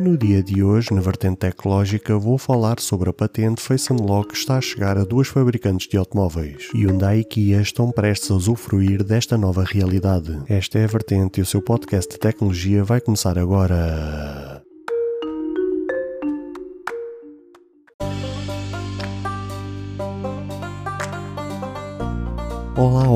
No dia de hoje, na vertente tecnológica, vou falar sobre a patente Face Unlock que está a chegar a duas fabricantes de automóveis. Hyundai e Kia estão prestes a usufruir desta nova realidade. Esta é a vertente e o seu podcast de tecnologia vai começar agora.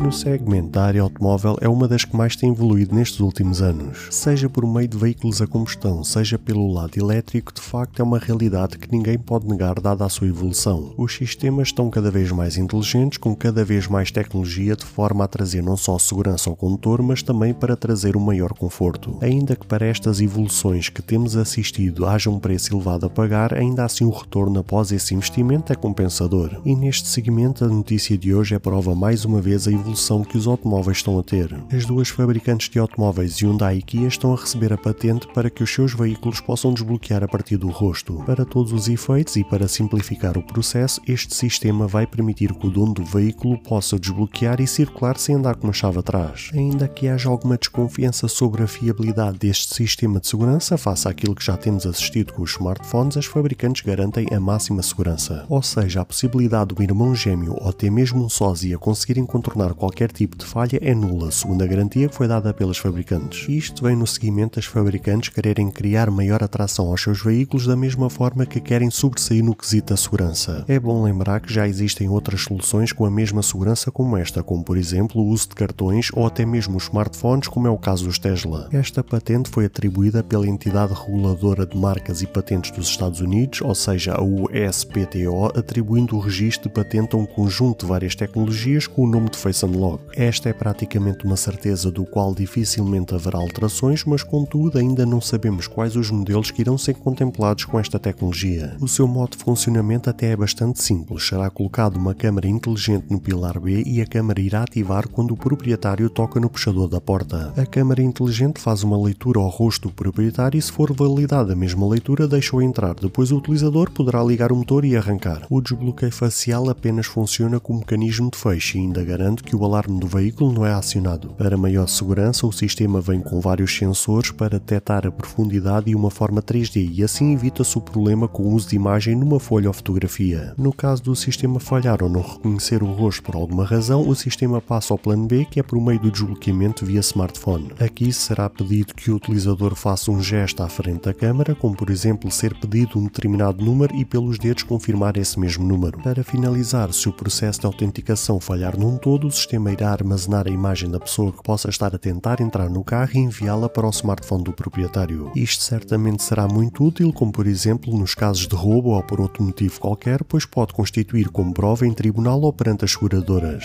No segmento da área automóvel é uma das que mais tem evoluído nestes últimos anos. Seja por meio de veículos a combustão, seja pelo lado elétrico, de facto é uma realidade que ninguém pode negar dada a sua evolução. Os sistemas estão cada vez mais inteligentes, com cada vez mais tecnologia, de forma a trazer não só segurança ao condutor, mas também para trazer um maior conforto. Ainda que para estas evoluções que temos assistido haja um preço elevado a pagar, ainda assim o retorno após esse investimento é compensador. E neste segmento a notícia de hoje é prova mais uma vez a evolução evolução que os automóveis estão a ter. As duas fabricantes de automóveis Hyundai e Kia estão a receber a patente para que os seus veículos possam desbloquear a partir do rosto. Para todos os efeitos e para simplificar o processo, este sistema vai permitir que o dono do veículo possa desbloquear e circular sem andar com uma chave atrás. Ainda que haja alguma desconfiança sobre a fiabilidade deste sistema de segurança face àquilo que já temos assistido com os smartphones, as fabricantes garantem a máxima segurança. Ou seja, a possibilidade do irmão gêmeo ou até mesmo um sósia conseguirem contornar qualquer tipo de falha é nula, segundo a garantia que foi dada pelas fabricantes. Isto vem no seguimento das fabricantes quererem criar maior atração aos seus veículos da mesma forma que querem sobressair no quesito da segurança. É bom lembrar que já existem outras soluções com a mesma segurança como esta, como por exemplo o uso de cartões ou até mesmo os smartphones, como é o caso dos Tesla. Esta patente foi atribuída pela entidade reguladora de marcas e patentes dos Estados Unidos, ou seja, a USPTO, atribuindo o registro de patente a um conjunto de várias tecnologias com o nome de Face Unlock. Esta é praticamente uma certeza do qual dificilmente haverá alterações, mas contudo ainda não sabemos quais os modelos que irão ser contemplados com esta tecnologia. O seu modo de funcionamento até é bastante simples. Será colocado uma câmara inteligente no pilar B e a câmara irá ativar quando o proprietário toca no puxador da porta. A câmara inteligente faz uma leitura ao rosto do proprietário e se for validada a mesma leitura deixa-o entrar. Depois o utilizador poderá ligar o motor e arrancar. O desbloqueio facial apenas funciona como mecanismo de fecho e ainda garante que o alarme do veículo não é acionado. Para maior segurança, o sistema vem com vários sensores para detectar a profundidade e uma forma 3D e assim evita-se o problema com o uso de imagem numa folha ou fotografia. No caso do sistema falhar ou não reconhecer o rosto por alguma razão, o sistema passa ao plano B, que é por meio do desbloqueamento via smartphone. Aqui será pedido que o utilizador faça um gesto à frente da câmara, como por exemplo ser pedido um determinado número e pelos dedos confirmar esse mesmo número. Para finalizar, se o processo de autenticação falhar num todo, o sistema irá armazenar a imagem da pessoa que possa estar a tentar entrar no carro e enviá-la para o smartphone do proprietário. Isto certamente será muito útil, como por exemplo nos casos de roubo ou por outro motivo qualquer, pois pode constituir como prova em tribunal ou perante as seguradoras.